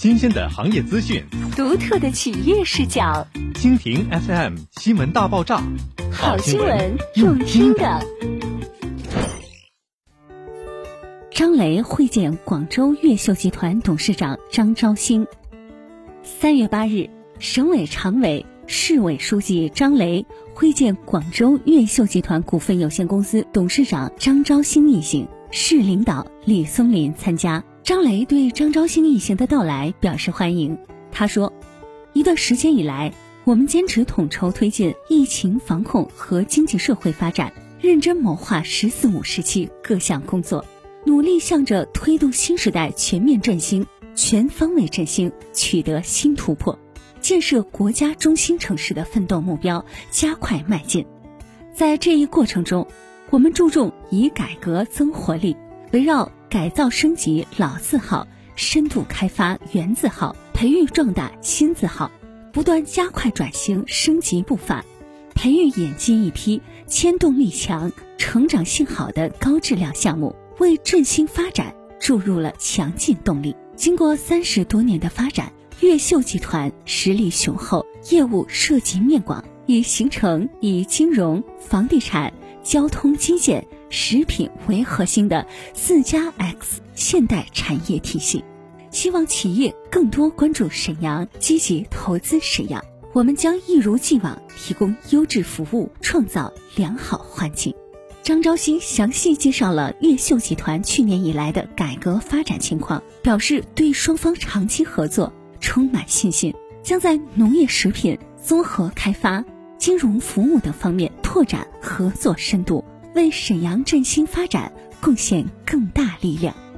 新鲜的行业资讯，独特的企业视角。蜻蜓 FM 新闻大爆炸，好新闻用听的。张雷会见广州越秀集团董事长张昭兴。三月八日，省委常委、市委书记张雷会见广州越秀集团股份有限公司董事长张昭兴一行，市领导李松林参加。张雷对张昭兴一行的到来表示欢迎。他说：“一段时间以来，我们坚持统筹推进疫情防控和经济社会发展，认真谋划‘十四五’时期各项工作，努力向着推动新时代全面振兴、全方位振兴取得新突破，建设国家中心城市的奋斗目标加快迈进。在这一过程中，我们注重以改革增活力，围绕。”改造升级老字号，深度开发原字号，培育壮大新字号，不断加快转型升级步伐，培育引进一批牵动力强、成长性好的高质量项目，为振兴发展注入了强劲动力。经过三十多年的发展，越秀集团实力雄厚，业务涉及面广，已形成以金融、房地产、交通基建。食品为核心的四加 X 现代产业体系，希望企业更多关注沈阳，积极投资沈阳。我们将一如既往提供优质服务，创造良好环境。张昭兴详细介绍了越秀集团去年以来的改革发展情况，表示对双方长期合作充满信心，将在农业、食品、综合开发、金融服务等方面拓展合作深度。为沈阳振兴发展贡献更大力量。